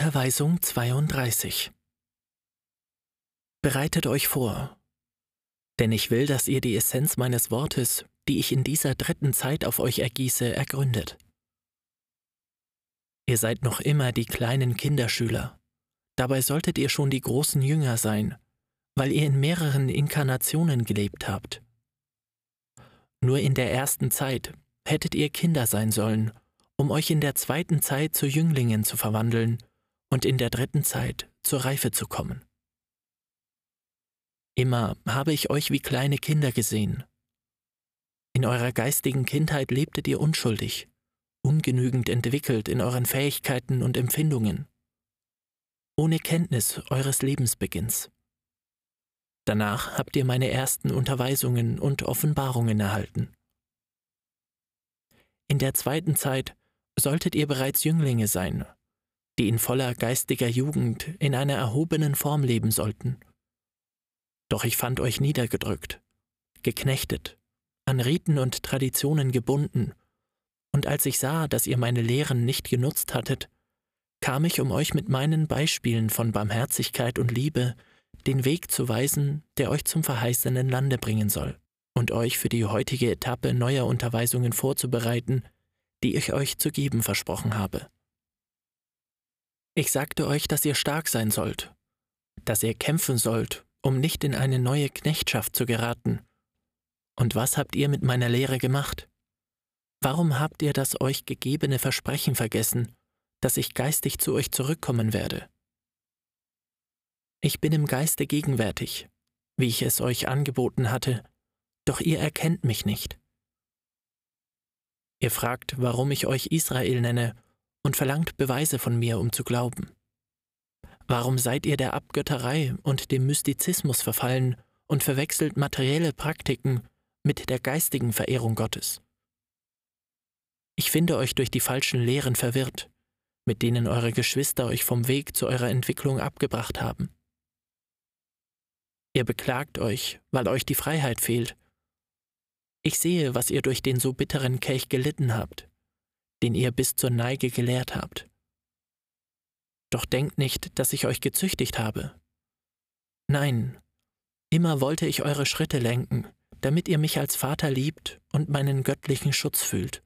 Unterweisung 32 Bereitet euch vor, denn ich will, dass ihr die Essenz meines Wortes, die ich in dieser dritten Zeit auf euch ergieße, ergründet. Ihr seid noch immer die kleinen Kinderschüler, dabei solltet ihr schon die großen Jünger sein, weil ihr in mehreren Inkarnationen gelebt habt. Nur in der ersten Zeit hättet ihr Kinder sein sollen, um euch in der zweiten Zeit zu Jünglingen zu verwandeln und in der dritten Zeit zur Reife zu kommen. Immer habe ich euch wie kleine Kinder gesehen. In eurer geistigen Kindheit lebtet ihr unschuldig, ungenügend entwickelt in euren Fähigkeiten und Empfindungen, ohne Kenntnis eures Lebensbeginns. Danach habt ihr meine ersten Unterweisungen und Offenbarungen erhalten. In der zweiten Zeit solltet ihr bereits Jünglinge sein, die in voller geistiger Jugend in einer erhobenen Form leben sollten. Doch ich fand euch niedergedrückt, geknechtet, an Riten und Traditionen gebunden, und als ich sah, dass ihr meine Lehren nicht genutzt hattet, kam ich, um euch mit meinen Beispielen von Barmherzigkeit und Liebe den Weg zu weisen, der euch zum verheißenen Lande bringen soll, und euch für die heutige Etappe neuer Unterweisungen vorzubereiten, die ich euch zu geben versprochen habe. Ich sagte euch, dass ihr stark sein sollt, dass ihr kämpfen sollt, um nicht in eine neue Knechtschaft zu geraten. Und was habt ihr mit meiner Lehre gemacht? Warum habt ihr das euch gegebene Versprechen vergessen, dass ich geistig zu euch zurückkommen werde? Ich bin im Geiste gegenwärtig, wie ich es euch angeboten hatte, doch ihr erkennt mich nicht. Ihr fragt, warum ich euch Israel nenne und verlangt Beweise von mir, um zu glauben. Warum seid ihr der Abgötterei und dem Mystizismus verfallen und verwechselt materielle Praktiken mit der geistigen Verehrung Gottes? Ich finde euch durch die falschen Lehren verwirrt, mit denen eure Geschwister euch vom Weg zu eurer Entwicklung abgebracht haben. Ihr beklagt euch, weil euch die Freiheit fehlt. Ich sehe, was ihr durch den so bitteren Kelch gelitten habt, den ihr bis zur Neige gelehrt habt. Doch denkt nicht, dass ich euch gezüchtigt habe. Nein, immer wollte ich eure Schritte lenken, damit ihr mich als Vater liebt und meinen göttlichen Schutz fühlt.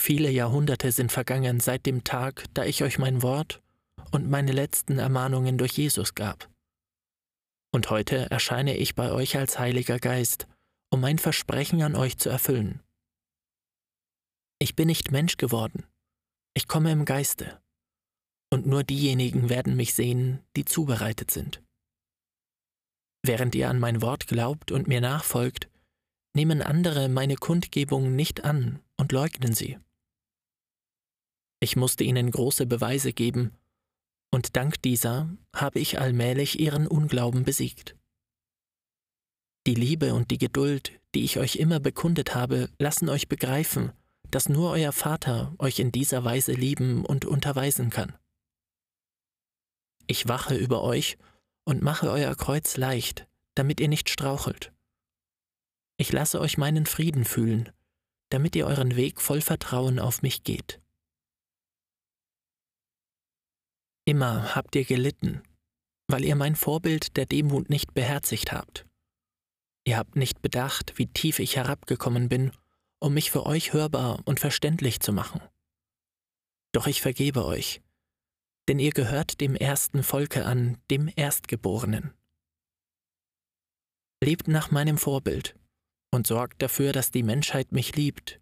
Viele Jahrhunderte sind vergangen seit dem Tag, da ich euch mein Wort und meine letzten Ermahnungen durch Jesus gab. Und heute erscheine ich bei euch als Heiliger Geist, um mein Versprechen an euch zu erfüllen. Ich bin nicht Mensch geworden, ich komme im Geiste, und nur diejenigen werden mich sehen, die zubereitet sind. Während ihr an mein Wort glaubt und mir nachfolgt, nehmen andere meine Kundgebung nicht an und leugnen sie. Ich musste ihnen große Beweise geben, und dank dieser habe ich allmählich ihren Unglauben besiegt. Die Liebe und die Geduld, die ich euch immer bekundet habe, lassen euch begreifen, dass nur euer Vater euch in dieser Weise lieben und unterweisen kann. Ich wache über euch und mache euer Kreuz leicht, damit ihr nicht strauchelt. Ich lasse euch meinen Frieden fühlen, damit ihr euren Weg voll Vertrauen auf mich geht. Immer habt ihr gelitten, weil ihr mein Vorbild der Demut nicht beherzigt habt. Ihr habt nicht bedacht, wie tief ich herabgekommen bin, um mich für euch hörbar und verständlich zu machen. Doch ich vergebe euch, denn ihr gehört dem ersten Volke an, dem Erstgeborenen. Lebt nach meinem Vorbild und sorgt dafür, dass die Menschheit mich liebt,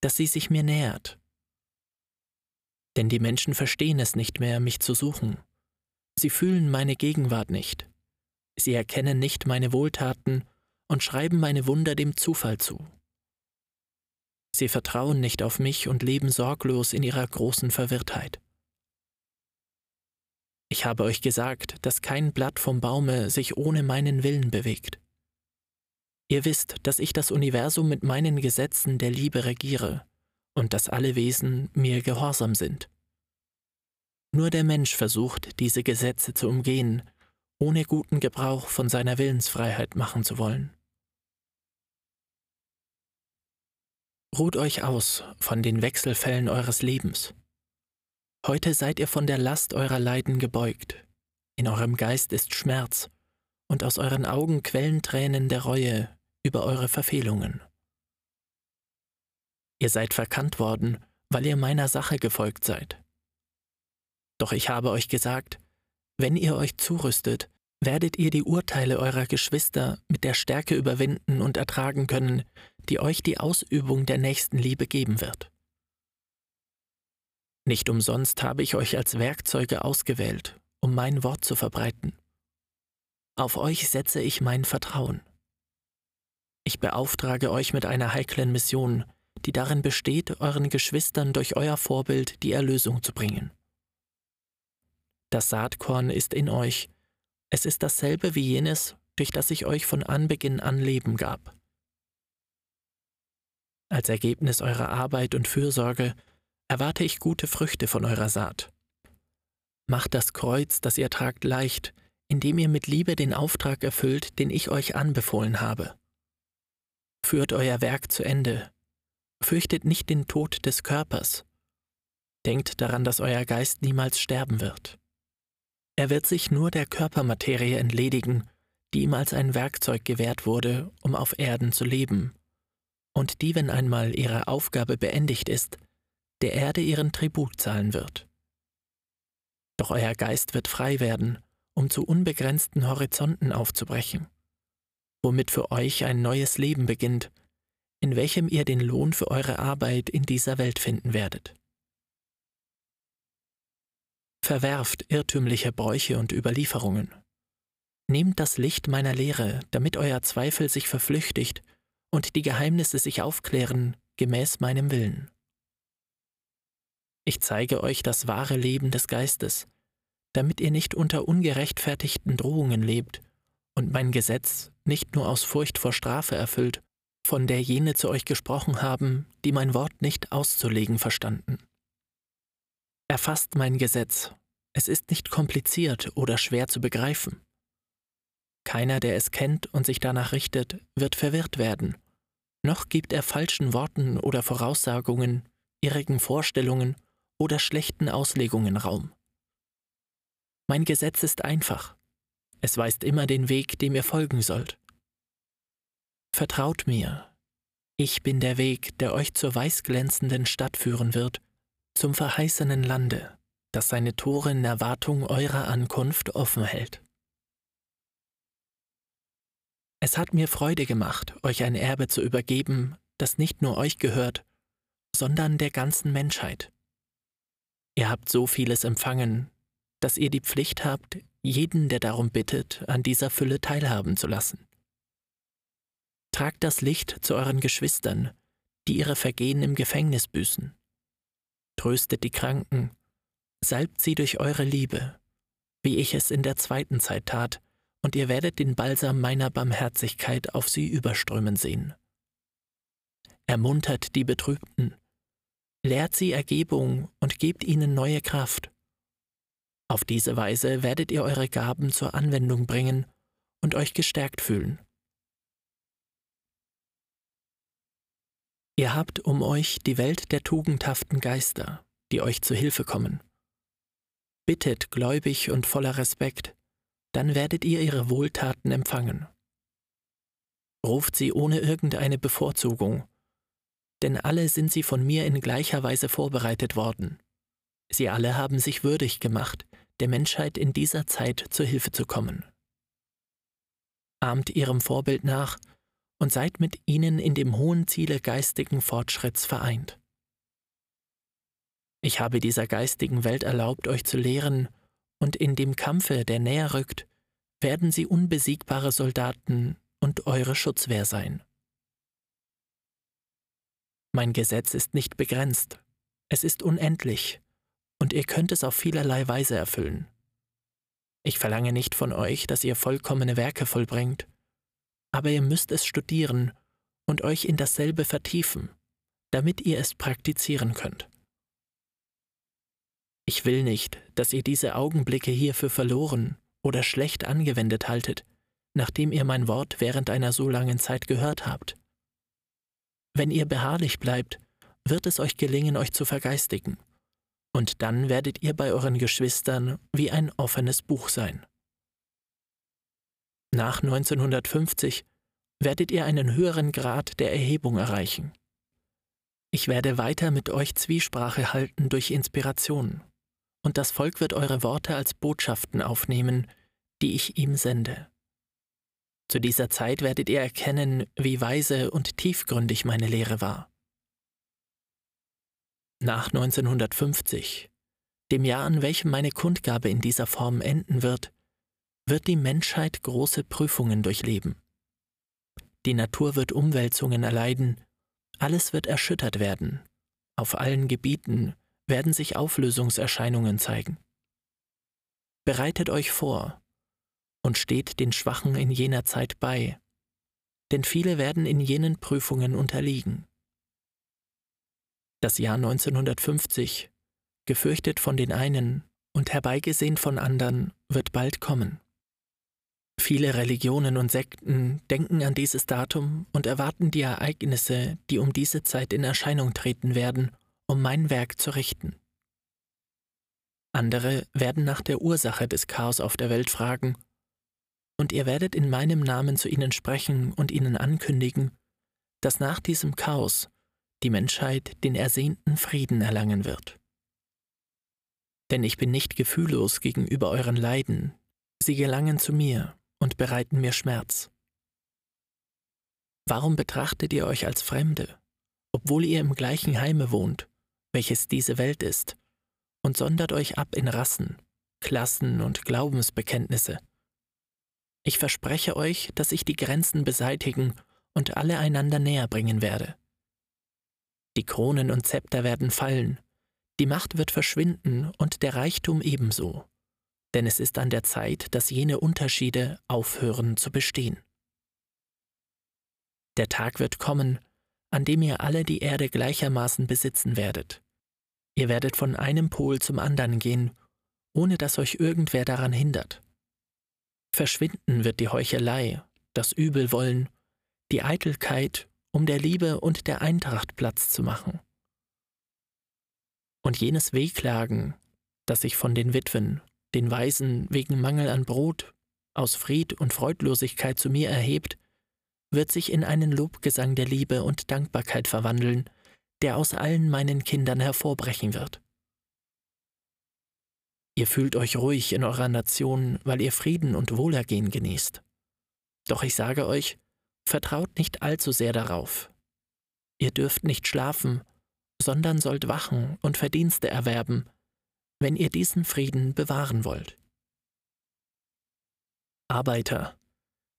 dass sie sich mir nähert denn die Menschen verstehen es nicht mehr, mich zu suchen. Sie fühlen meine Gegenwart nicht. Sie erkennen nicht meine Wohltaten und schreiben meine Wunder dem Zufall zu. Sie vertrauen nicht auf mich und leben sorglos in ihrer großen Verwirrtheit. Ich habe euch gesagt, dass kein Blatt vom Baume sich ohne meinen Willen bewegt. Ihr wisst, dass ich das Universum mit meinen Gesetzen der Liebe regiere und dass alle Wesen mir gehorsam sind. Nur der Mensch versucht, diese Gesetze zu umgehen, ohne guten Gebrauch von seiner Willensfreiheit machen zu wollen. Ruht euch aus von den Wechselfällen eures Lebens. Heute seid ihr von der Last eurer Leiden gebeugt. In eurem Geist ist Schmerz, und aus euren Augen quellen Tränen der Reue über eure Verfehlungen. Ihr seid verkannt worden, weil ihr meiner Sache gefolgt seid. Doch ich habe euch gesagt, wenn ihr euch zurüstet, werdet ihr die Urteile eurer Geschwister mit der Stärke überwinden und ertragen können, die euch die Ausübung der Nächstenliebe geben wird. Nicht umsonst habe ich euch als Werkzeuge ausgewählt, um mein Wort zu verbreiten. Auf euch setze ich mein Vertrauen. Ich beauftrage euch mit einer heiklen Mission, die darin besteht, euren Geschwistern durch euer Vorbild die Erlösung zu bringen. Das Saatkorn ist in euch, es ist dasselbe wie jenes, durch das ich euch von Anbeginn an Leben gab. Als Ergebnis eurer Arbeit und Fürsorge erwarte ich gute Früchte von eurer Saat. Macht das Kreuz, das ihr tragt, leicht, indem ihr mit Liebe den Auftrag erfüllt, den ich euch anbefohlen habe. Führt euer Werk zu Ende. Fürchtet nicht den Tod des Körpers. Denkt daran, dass euer Geist niemals sterben wird. Er wird sich nur der Körpermaterie entledigen, die ihm als ein Werkzeug gewährt wurde, um auf Erden zu leben, und die, wenn einmal ihre Aufgabe beendigt ist, der Erde ihren Tribut zahlen wird. Doch euer Geist wird frei werden, um zu unbegrenzten Horizonten aufzubrechen, womit für euch ein neues Leben beginnt, in welchem ihr den Lohn für eure Arbeit in dieser Welt finden werdet. Verwerft irrtümliche Bräuche und Überlieferungen. Nehmt das Licht meiner Lehre, damit euer Zweifel sich verflüchtigt und die Geheimnisse sich aufklären gemäß meinem Willen. Ich zeige euch das wahre Leben des Geistes, damit ihr nicht unter ungerechtfertigten Drohungen lebt und mein Gesetz nicht nur aus Furcht vor Strafe erfüllt, von der jene zu euch gesprochen haben, die mein Wort nicht auszulegen verstanden. Erfasst mein Gesetz. Es ist nicht kompliziert oder schwer zu begreifen. Keiner, der es kennt und sich danach richtet, wird verwirrt werden, noch gibt er falschen Worten oder Voraussagungen, irrigen Vorstellungen oder schlechten Auslegungen Raum. Mein Gesetz ist einfach. Es weist immer den Weg, dem ihr folgen sollt. Vertraut mir. Ich bin der Weg, der euch zur weißglänzenden Stadt führen wird, zum verheißenen Lande, das seine Tore in Erwartung eurer Ankunft offen hält. Es hat mir Freude gemacht, euch ein Erbe zu übergeben, das nicht nur euch gehört, sondern der ganzen Menschheit. Ihr habt so vieles empfangen, dass ihr die Pflicht habt, jeden, der darum bittet, an dieser Fülle teilhaben zu lassen. Tragt das Licht zu euren Geschwistern, die ihre Vergehen im Gefängnis büßen tröstet die Kranken, salbt sie durch eure Liebe, wie ich es in der zweiten Zeit tat, und ihr werdet den Balsam meiner Barmherzigkeit auf sie überströmen sehen. Ermuntert die Betrübten, lehrt sie Ergebung und gebt ihnen neue Kraft. Auf diese Weise werdet ihr eure Gaben zur Anwendung bringen und euch gestärkt fühlen. Ihr habt um euch die Welt der tugendhaften Geister, die euch zu Hilfe kommen. Bittet gläubig und voller Respekt, dann werdet ihr ihre Wohltaten empfangen. Ruft sie ohne irgendeine Bevorzugung, denn alle sind sie von mir in gleicher Weise vorbereitet worden. Sie alle haben sich würdig gemacht, der Menschheit in dieser Zeit zur Hilfe zu kommen. Ahmt ihrem Vorbild nach und seid mit ihnen in dem hohen Ziele geistigen Fortschritts vereint. Ich habe dieser geistigen Welt erlaubt, euch zu lehren, und in dem Kampfe, der näher rückt, werden sie unbesiegbare Soldaten und eure Schutzwehr sein. Mein Gesetz ist nicht begrenzt, es ist unendlich, und ihr könnt es auf vielerlei Weise erfüllen. Ich verlange nicht von euch, dass ihr vollkommene Werke vollbringt, aber ihr müsst es studieren und euch in dasselbe vertiefen, damit ihr es praktizieren könnt. Ich will nicht, dass ihr diese Augenblicke hier für verloren oder schlecht angewendet haltet, nachdem ihr mein Wort während einer so langen Zeit gehört habt. Wenn ihr beharrlich bleibt, wird es euch gelingen, euch zu vergeistigen, Und dann werdet ihr bei euren Geschwistern wie ein offenes Buch sein. Nach 1950 werdet ihr einen höheren Grad der Erhebung erreichen. Ich werde weiter mit euch Zwiesprache halten durch Inspiration, und das Volk wird eure Worte als Botschaften aufnehmen, die ich ihm sende. Zu dieser Zeit werdet ihr erkennen, wie weise und tiefgründig meine Lehre war. Nach 1950, dem Jahr, an welchem meine Kundgabe in dieser Form enden wird, wird die Menschheit große Prüfungen durchleben. Die Natur wird Umwälzungen erleiden, alles wird erschüttert werden, auf allen Gebieten werden sich Auflösungserscheinungen zeigen. Bereitet euch vor und steht den Schwachen in jener Zeit bei, denn viele werden in jenen Prüfungen unterliegen. Das Jahr 1950, gefürchtet von den einen und herbeigesehen von anderen, wird bald kommen. Viele Religionen und Sekten denken an dieses Datum und erwarten die Ereignisse, die um diese Zeit in Erscheinung treten werden, um mein Werk zu richten. Andere werden nach der Ursache des Chaos auf der Welt fragen, und ihr werdet in meinem Namen zu ihnen sprechen und ihnen ankündigen, dass nach diesem Chaos die Menschheit den ersehnten Frieden erlangen wird. Denn ich bin nicht gefühllos gegenüber euren Leiden, sie gelangen zu mir und bereiten mir Schmerz. Warum betrachtet ihr euch als Fremde, obwohl ihr im gleichen Heime wohnt, welches diese Welt ist, und sondert euch ab in Rassen, Klassen und Glaubensbekenntnisse? Ich verspreche euch, dass ich die Grenzen beseitigen und alle einander näher bringen werde. Die Kronen und Zepter werden fallen, die Macht wird verschwinden und der Reichtum ebenso denn es ist an der Zeit, dass jene Unterschiede aufhören zu bestehen. Der Tag wird kommen, an dem ihr alle die Erde gleichermaßen besitzen werdet. Ihr werdet von einem Pol zum anderen gehen, ohne dass euch irgendwer daran hindert. Verschwinden wird die Heuchelei, das Übelwollen, die Eitelkeit, um der Liebe und der Eintracht Platz zu machen. Und jenes Wehklagen, das sich von den Witwen den Weisen wegen Mangel an Brot aus Fried und Freudlosigkeit zu mir erhebt, wird sich in einen Lobgesang der Liebe und Dankbarkeit verwandeln, der aus allen meinen Kindern hervorbrechen wird. Ihr fühlt euch ruhig in eurer Nation, weil ihr Frieden und Wohlergehen genießt. Doch ich sage euch, vertraut nicht allzu sehr darauf. Ihr dürft nicht schlafen, sondern sollt wachen und Verdienste erwerben, wenn ihr diesen Frieden bewahren wollt. Arbeiter,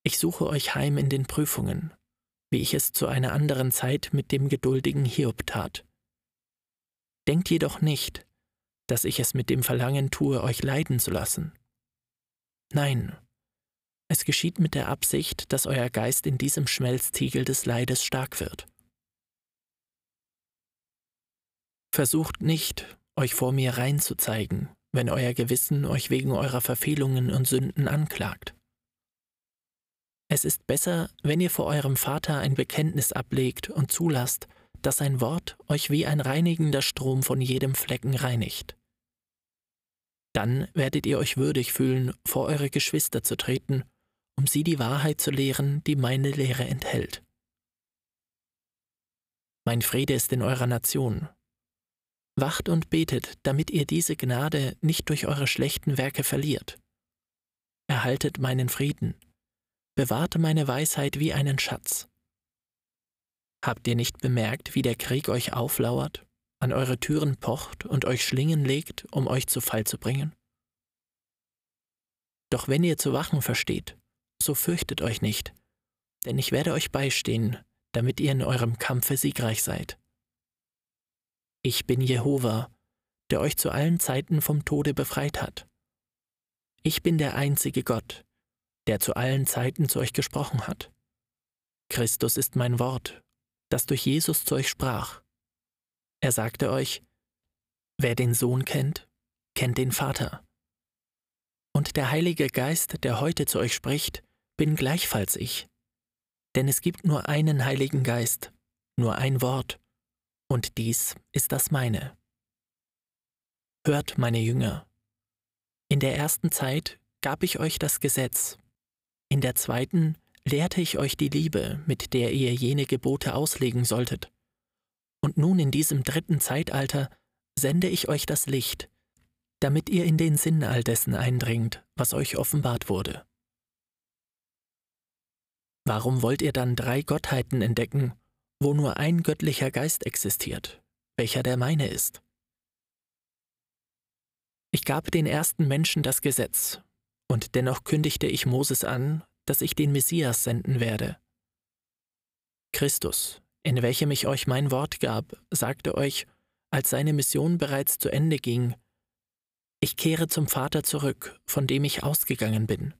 ich suche euch heim in den Prüfungen, wie ich es zu einer anderen Zeit mit dem geduldigen Hiob tat. Denkt jedoch nicht, dass ich es mit dem Verlangen tue, euch leiden zu lassen. Nein, es geschieht mit der Absicht, dass euer Geist in diesem Schmelztiegel des Leides stark wird. Versucht nicht, euch vor mir rein zu zeigen, wenn euer Gewissen euch wegen eurer Verfehlungen und Sünden anklagt. Es ist besser, wenn ihr vor eurem Vater ein Bekenntnis ablegt und zulasst, dass sein Wort euch wie ein reinigender Strom von jedem Flecken reinigt. Dann werdet ihr euch würdig fühlen, vor eure Geschwister zu treten, um sie die Wahrheit zu lehren, die meine Lehre enthält. Mein Friede ist in eurer Nation, Wacht und betet, damit ihr diese Gnade nicht durch eure schlechten Werke verliert. Erhaltet meinen Frieden, bewahrt meine Weisheit wie einen Schatz. Habt ihr nicht bemerkt, wie der Krieg euch auflauert, an eure Türen pocht und euch Schlingen legt, um euch zu Fall zu bringen? Doch wenn ihr zu wachen versteht, so fürchtet euch nicht, denn ich werde euch beistehen, damit ihr in eurem Kampfe siegreich seid. Ich bin Jehova, der euch zu allen Zeiten vom Tode befreit hat. Ich bin der einzige Gott, der zu allen Zeiten zu euch gesprochen hat. Christus ist mein Wort, das durch Jesus zu euch sprach. Er sagte euch, wer den Sohn kennt, kennt den Vater. Und der Heilige Geist, der heute zu euch spricht, bin gleichfalls ich. Denn es gibt nur einen Heiligen Geist, nur ein Wort, und dies ist das meine. Hört, meine Jünger. In der ersten Zeit gab ich euch das Gesetz, in der zweiten lehrte ich euch die Liebe, mit der ihr jene Gebote auslegen solltet. Und nun in diesem dritten Zeitalter sende ich euch das Licht, damit ihr in den Sinn all dessen eindringt, was euch offenbart wurde. Warum wollt ihr dann drei Gottheiten entdecken, wo nur ein göttlicher Geist existiert, welcher der meine ist? Ich gab den ersten Menschen das Gesetz, und dennoch kündigte ich Moses an, dass ich den Messias senden werde. Christus, in welchem ich euch mein Wort gab, sagte euch, als seine Mission bereits zu Ende ging, ich kehre zum Vater zurück, von dem ich ausgegangen bin.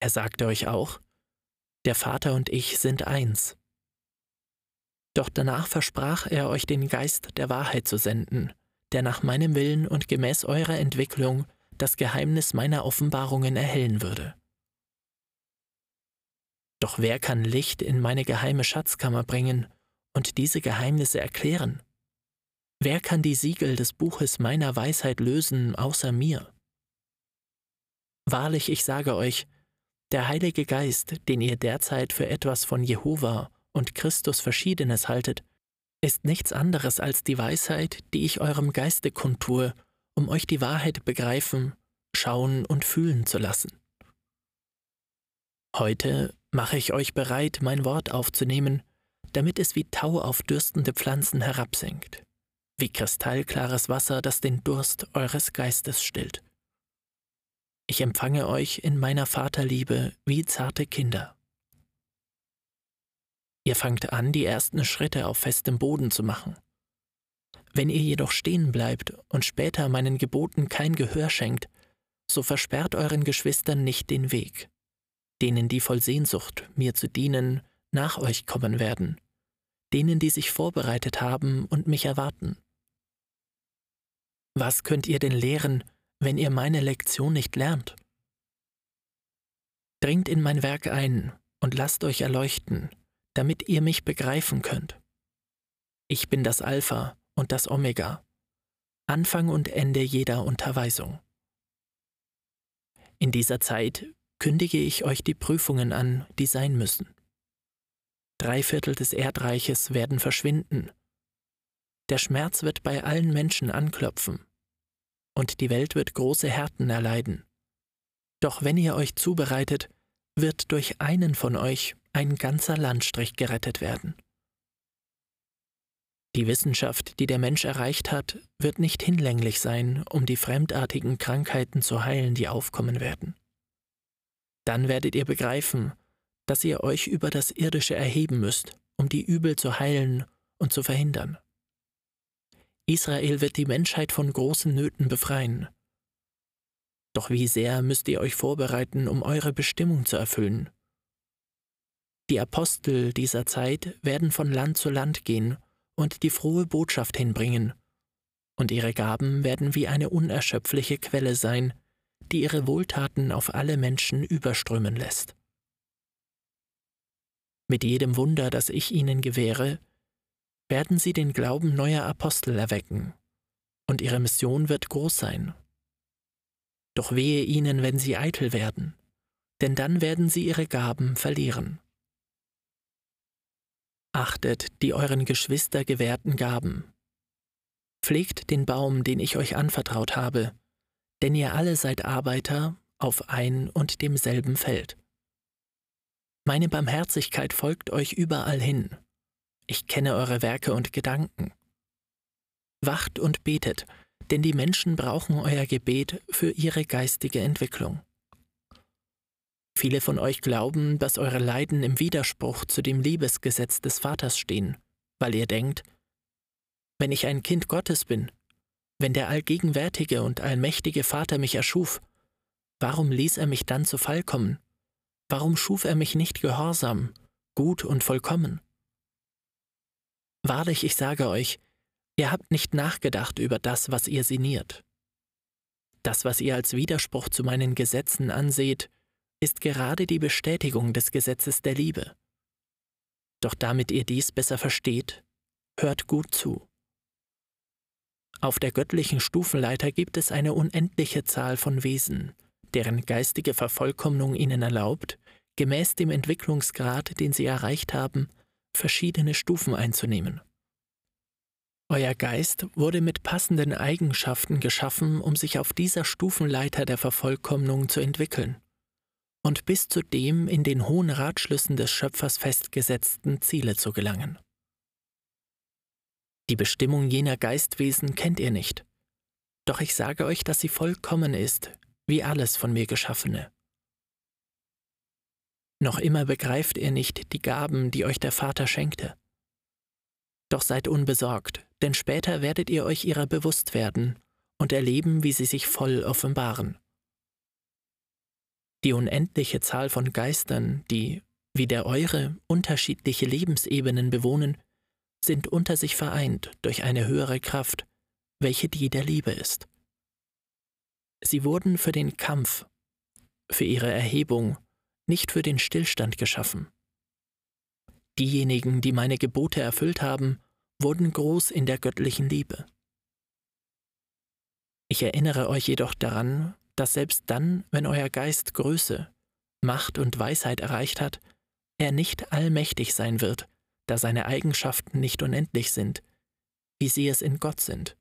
Er sagte euch auch, der Vater und ich sind eins. Doch danach versprach er euch den Geist der Wahrheit zu senden, der nach meinem Willen und gemäß eurer Entwicklung das Geheimnis meiner Offenbarungen erhellen würde. Doch wer kann Licht in meine geheime Schatzkammer bringen und diese Geheimnisse erklären? Wer kann die Siegel des Buches meiner Weisheit lösen außer mir? Wahrlich, ich sage euch, der Heilige Geist, den ihr derzeit für etwas von Jehova und Christus Verschiedenes haltet, ist nichts anderes als die Weisheit, die ich eurem Geiste kundtue, um euch die Wahrheit begreifen, schauen und fühlen zu lassen. Heute mache ich euch bereit, mein Wort aufzunehmen, damit es wie Tau auf dürstende Pflanzen herabsinkt, wie kristallklares Wasser, das den Durst eures Geistes stillt. Ich empfange euch in meiner Vaterliebe wie zarte Kinder. Ihr fangt an, die ersten Schritte auf festem Boden zu machen. Wenn ihr jedoch stehen bleibt und später meinen Geboten kein Gehör schenkt, so versperrt euren Geschwistern nicht den Weg denen, die voll Sehnsucht, mir zu dienen, nach euch kommen werden, denen, die sich vorbereitet haben und mich erwarten. Was könnt ihr denn lehren, wenn ihr meine Lektion nicht lernt? Dringt in mein Werk ein und lasst euch erleuchten, damit ihr mich begreifen könnt. Ich bin das Alpha und das Omega, Anfang und Ende jeder Unterweisung. In dieser Zeit kündige ich euch die Prüfungen an, die sein müssen. Drei Viertel des Erdreiches werden verschwinden. Der Schmerz wird bei allen Menschen anklopfen. Und die Welt wird große Härten erleiden. Doch wenn ihr euch zubereitet, wird durch einen von euch ein ganzer Landstrich gerettet werden. Die Wissenschaft, die der Mensch erreicht hat, wird nicht hinlänglich sein, um die fremdartigen Krankheiten zu heilen, die aufkommen werden. Dann werdet ihr begreifen, dass ihr euch über das Irdische erheben müsst, um die Übel zu heilen und zu verhindern. Israel wird die Menschheit von großen Nöten befreien. Doch wie sehr müsst ihr euch vorbereiten, um eure Bestimmung zu erfüllen? Die Apostel dieser Zeit werden von Land zu Land gehen und die frohe Botschaft hinbringen, und ihre Gaben werden wie eine unerschöpfliche Quelle sein, die ihre Wohltaten auf alle Menschen überströmen lässt. Mit jedem Wunder, das ich ihnen gewähre, werden sie den Glauben neuer Apostel erwecken, und ihre Mission wird groß sein. Doch wehe ihnen, wenn sie eitel werden, denn dann werden sie ihre Gaben verlieren. Achtet die euren Geschwister gewährten Gaben. Pflegt den Baum, den ich euch anvertraut habe, denn ihr alle seid Arbeiter auf ein und demselben Feld. Meine Barmherzigkeit folgt euch überall hin. Ich kenne eure Werke und Gedanken. Wacht und betet, denn die Menschen brauchen euer Gebet für ihre geistige Entwicklung. Viele von euch glauben, dass eure Leiden im Widerspruch zu dem Liebesgesetz des Vaters stehen, weil ihr denkt, wenn ich ein Kind Gottes bin, wenn der allgegenwärtige und allmächtige Vater mich erschuf, warum ließ er mich dann zu Fall kommen? Warum schuf er mich nicht gehorsam, gut und vollkommen? Wahrlich, ich sage euch, ihr habt nicht nachgedacht über das, was ihr sinniert. Das, was ihr als Widerspruch zu meinen Gesetzen anseht, ist gerade die Bestätigung des Gesetzes der Liebe. Doch damit ihr dies besser versteht, hört gut zu. Auf der göttlichen Stufenleiter gibt es eine unendliche Zahl von Wesen, deren geistige Vervollkommnung ihnen erlaubt, gemäß dem Entwicklungsgrad, den sie erreicht haben, verschiedene Stufen einzunehmen. Euer Geist wurde mit passenden Eigenschaften geschaffen, um sich auf dieser Stufenleiter der Vervollkommnung zu entwickeln und bis zu dem in den hohen Ratschlüssen des Schöpfers festgesetzten Ziele zu gelangen. Die Bestimmung jener Geistwesen kennt ihr nicht, doch ich sage euch, dass sie vollkommen ist, wie alles von mir Geschaffene. Noch immer begreift ihr nicht die Gaben, die euch der Vater schenkte. Doch seid unbesorgt, denn später werdet ihr euch ihrer bewusst werden und erleben, wie sie sich voll offenbaren. Die unendliche Zahl von Geistern, die, wie der eure, unterschiedliche Lebensebenen bewohnen, sind unter sich vereint durch eine höhere Kraft, welche die der Liebe ist. Sie wurden für den Kampf, für ihre Erhebung, nicht für den Stillstand geschaffen. Diejenigen, die meine Gebote erfüllt haben, wurden groß in der göttlichen Liebe. Ich erinnere euch jedoch daran, dass selbst dann, wenn euer Geist Größe, Macht und Weisheit erreicht hat, er nicht allmächtig sein wird, da seine Eigenschaften nicht unendlich sind, wie sie es in Gott sind.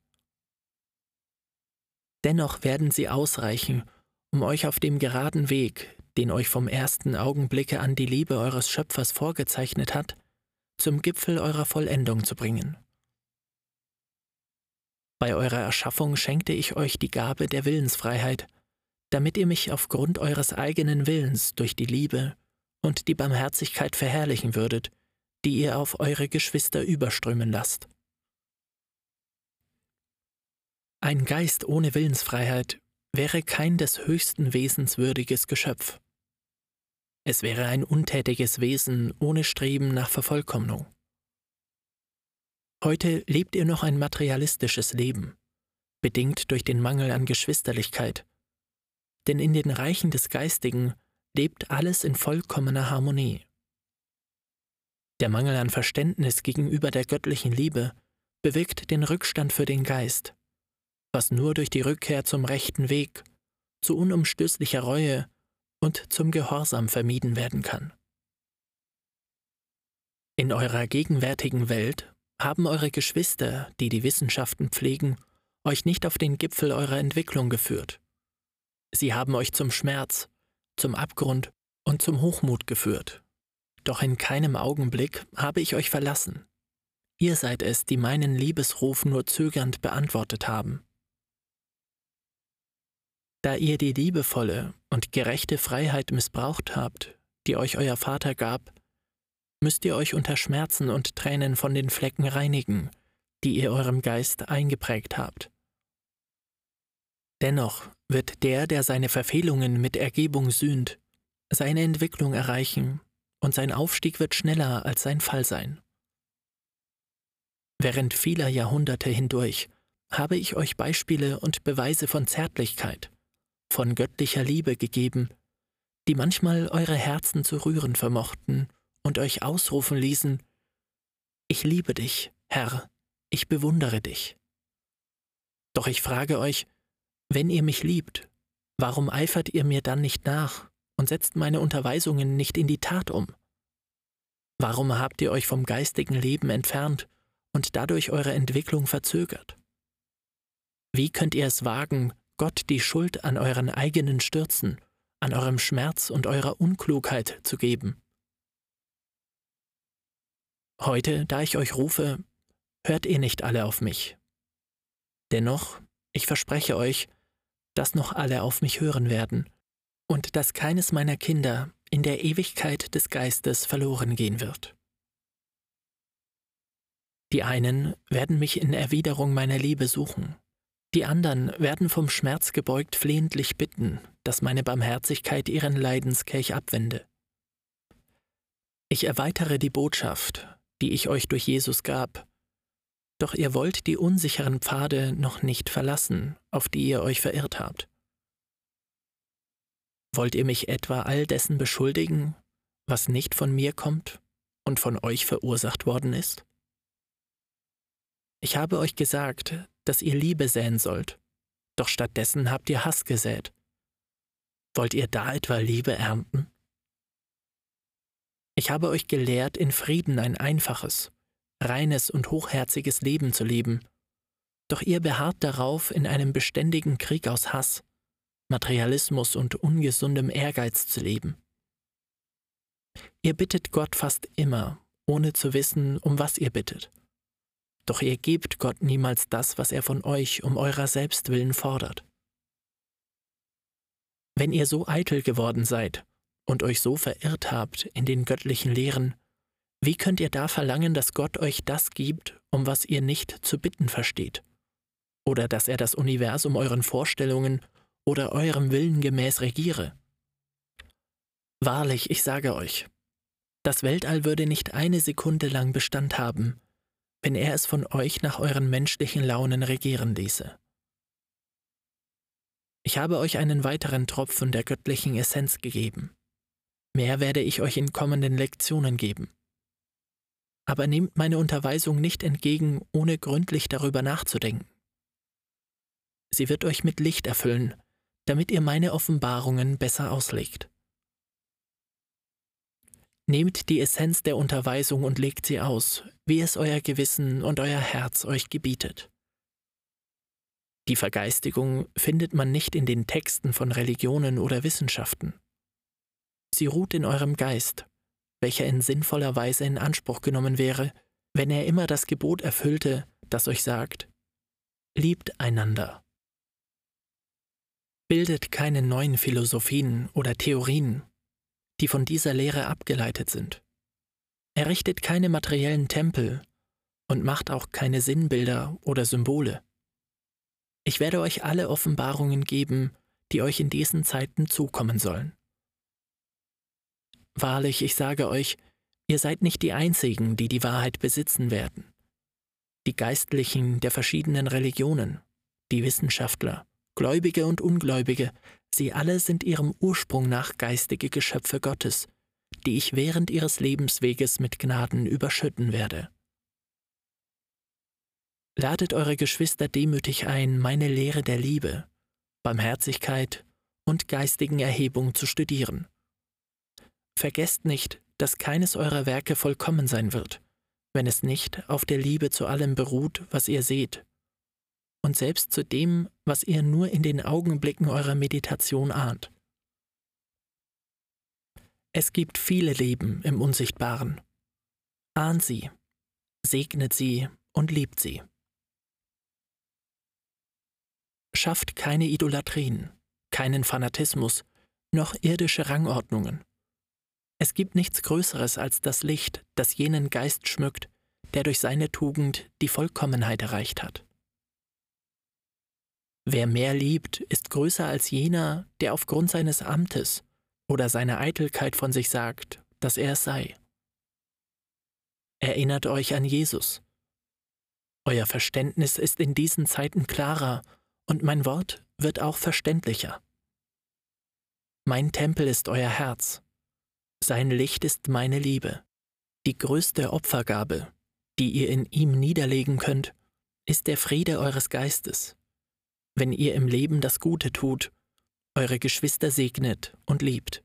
Dennoch werden sie ausreichen, um euch auf dem geraden Weg, den euch vom ersten Augenblicke an die Liebe eures Schöpfers vorgezeichnet hat, zum Gipfel eurer Vollendung zu bringen. Bei eurer Erschaffung schenkte ich euch die Gabe der Willensfreiheit, damit ihr mich aufgrund eures eigenen Willens durch die Liebe und die Barmherzigkeit verherrlichen würdet, die ihr auf eure Geschwister überströmen lasst. Ein Geist ohne Willensfreiheit wäre kein des höchsten Wesens würdiges Geschöpf. Es wäre ein untätiges Wesen ohne Streben nach Vervollkommnung. Heute lebt ihr noch ein materialistisches Leben, bedingt durch den Mangel an Geschwisterlichkeit, denn in den Reichen des Geistigen lebt alles in vollkommener Harmonie. Der Mangel an Verständnis gegenüber der göttlichen Liebe bewirkt den Rückstand für den Geist, was nur durch die Rückkehr zum rechten Weg, zu unumstößlicher Reue und zum Gehorsam vermieden werden kann. In eurer gegenwärtigen Welt haben eure Geschwister, die die Wissenschaften pflegen, euch nicht auf den Gipfel eurer Entwicklung geführt. Sie haben euch zum Schmerz, zum Abgrund und zum Hochmut geführt. Doch in keinem Augenblick habe ich euch verlassen. Ihr seid es, die meinen Liebesruf nur zögernd beantwortet haben. Da ihr die liebevolle und gerechte Freiheit missbraucht habt, die euch euer Vater gab, müsst ihr euch unter Schmerzen und Tränen von den Flecken reinigen, die ihr eurem Geist eingeprägt habt. Dennoch wird der, der seine Verfehlungen mit Ergebung sühnt, seine Entwicklung erreichen, und sein Aufstieg wird schneller als sein Fall sein. Während vieler Jahrhunderte hindurch habe ich euch Beispiele und Beweise von Zärtlichkeit, von göttlicher Liebe gegeben, die manchmal eure Herzen zu rühren vermochten und euch ausrufen ließen, Ich liebe dich, Herr, ich bewundere dich. Doch ich frage euch, wenn ihr mich liebt, warum eifert ihr mir dann nicht nach und setzt meine Unterweisungen nicht in die Tat um? Warum habt ihr euch vom geistigen Leben entfernt und dadurch eure Entwicklung verzögert? Wie könnt ihr es wagen, Gott die Schuld an euren eigenen Stürzen, an eurem Schmerz und eurer Unklugheit zu geben? Heute, da ich euch rufe, hört ihr nicht alle auf mich. Dennoch, ich verspreche euch, dass noch alle auf mich hören werden und dass keines meiner Kinder in der Ewigkeit des Geistes verloren gehen wird. Die einen werden mich in Erwiderung meiner Liebe suchen, die anderen werden vom Schmerz gebeugt flehentlich bitten, dass meine Barmherzigkeit ihren Leidenskelch abwende. Ich erweitere die Botschaft, die ich euch durch Jesus gab, doch ihr wollt die unsicheren Pfade noch nicht verlassen, auf die ihr euch verirrt habt. Wollt ihr mich etwa all dessen beschuldigen, was nicht von mir kommt und von euch verursacht worden ist? Ich habe euch gesagt, dass ihr Liebe säen sollt, doch stattdessen habt ihr Hass gesät. Wollt ihr da etwa Liebe ernten? Ich habe euch gelehrt, in Frieden ein einfaches, reines und hochherziges Leben zu leben, doch ihr beharrt darauf in einem beständigen Krieg aus Hass, Materialismus und ungesundem Ehrgeiz zu leben. Ihr bittet Gott fast immer, ohne zu wissen, um was ihr bittet. Doch ihr gebt Gott niemals das, was er von euch um eurer selbst willen fordert. Wenn ihr so eitel geworden seid und euch so verirrt habt in den göttlichen Lehren, wie könnt ihr da verlangen, dass Gott euch das gibt, um was ihr nicht zu bitten versteht? Oder dass er das Universum euren Vorstellungen oder eurem Willen gemäß regiere? Wahrlich, ich sage euch, das Weltall würde nicht eine Sekunde lang Bestand haben, wenn er es von euch nach euren menschlichen Launen regieren ließe. Ich habe euch einen weiteren Tropfen der göttlichen Essenz gegeben. Mehr werde ich euch in kommenden Lektionen geben. Aber nehmt meine Unterweisung nicht entgegen, ohne gründlich darüber nachzudenken. Sie wird euch mit Licht erfüllen, damit ihr meine Offenbarungen besser auslegt. Nehmt die Essenz der Unterweisung und legt sie aus, wie es euer Gewissen und euer Herz euch gebietet. Die Vergeistigung findet man nicht in den Texten von Religionen oder Wissenschaften. Sie ruht in eurem Geist, welcher in sinnvoller Weise in Anspruch genommen wäre, wenn er immer das Gebot erfüllte, das euch sagt, liebt einander. Bildet keine neuen Philosophien oder Theorien, die von dieser Lehre abgeleitet sind. Errichtet keine materiellen Tempel und macht auch keine Sinnbilder oder Symbole. Ich werde euch alle Offenbarungen geben, die euch in diesen Zeiten zukommen sollen. Wahrlich, ich sage euch, ihr seid nicht die Einzigen, die die Wahrheit besitzen werden. Die Geistlichen der verschiedenen Religionen, die Wissenschaftler, Gläubige und Ungläubige, sie alle sind ihrem Ursprung nach geistige Geschöpfe Gottes, die ich während ihres Lebensweges mit Gnaden überschütten werde. Ladet eure Geschwister demütig ein, meine Lehre der Liebe, Barmherzigkeit und geistigen Erhebung zu studieren. Vergesst nicht, dass keines eurer Werke vollkommen sein wird, wenn es nicht auf der Liebe zu allem beruht, was ihr seht und selbst zu dem, was ihr nur in den Augenblicken eurer Meditation ahnt. Es gibt viele Leben im Unsichtbaren. Ahnt sie, segnet sie und liebt sie. Schafft keine Idolatrien, keinen Fanatismus, noch irdische Rangordnungen. Es gibt nichts Größeres als das Licht, das jenen Geist schmückt, der durch seine Tugend die Vollkommenheit erreicht hat. Wer mehr liebt, ist größer als jener, der aufgrund seines Amtes oder seiner Eitelkeit von sich sagt, dass er es sei. Erinnert euch an Jesus. Euer Verständnis ist in diesen Zeiten klarer und mein Wort wird auch verständlicher. Mein Tempel ist euer Herz, sein Licht ist meine Liebe. Die größte Opfergabe, die ihr in ihm niederlegen könnt, ist der Friede eures Geistes wenn ihr im Leben das Gute tut, eure Geschwister segnet und liebt.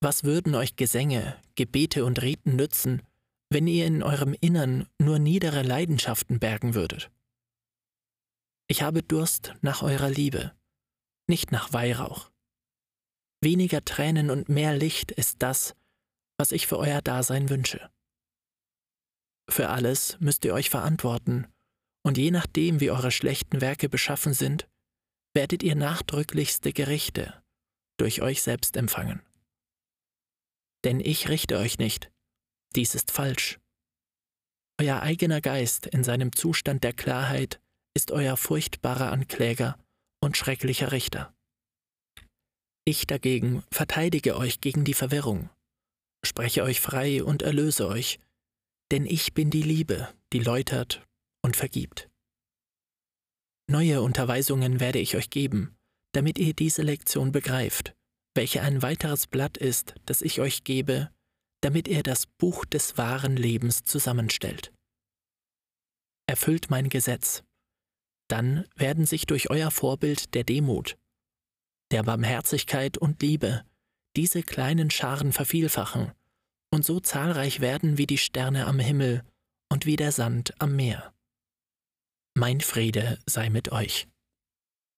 Was würden euch Gesänge, Gebete und Riten nützen, wenn ihr in eurem Innern nur niedere Leidenschaften bergen würdet? Ich habe Durst nach eurer Liebe, nicht nach Weihrauch. Weniger Tränen und mehr Licht ist das, was ich für euer Dasein wünsche. Für alles müsst ihr euch verantworten und je nachdem, wie eure schlechten Werke beschaffen sind, werdet ihr nachdrücklichste Gerichte durch euch selbst empfangen. Denn ich richte euch nicht, dies ist falsch. Euer eigener Geist in seinem Zustand der Klarheit ist euer furchtbarer Ankläger und schrecklicher Richter. Ich dagegen verteidige euch gegen die Verwirrung, spreche euch frei und erlöse euch, denn ich bin die Liebe, die läutert und vergibt. Neue Unterweisungen werde ich euch geben, damit ihr diese Lektion begreift, welche ein weiteres Blatt ist, das ich euch gebe, damit ihr das Buch des wahren Lebens zusammenstellt. erfüllt mein Gesetz. Dann werden sich durch euer Vorbild der Demut, der Barmherzigkeit und Liebe diese kleinen Scharen vervielfachen und so zahlreich werden wie die Sterne am Himmel und wie der Sand am Meer. Mein Friede sei mit euch.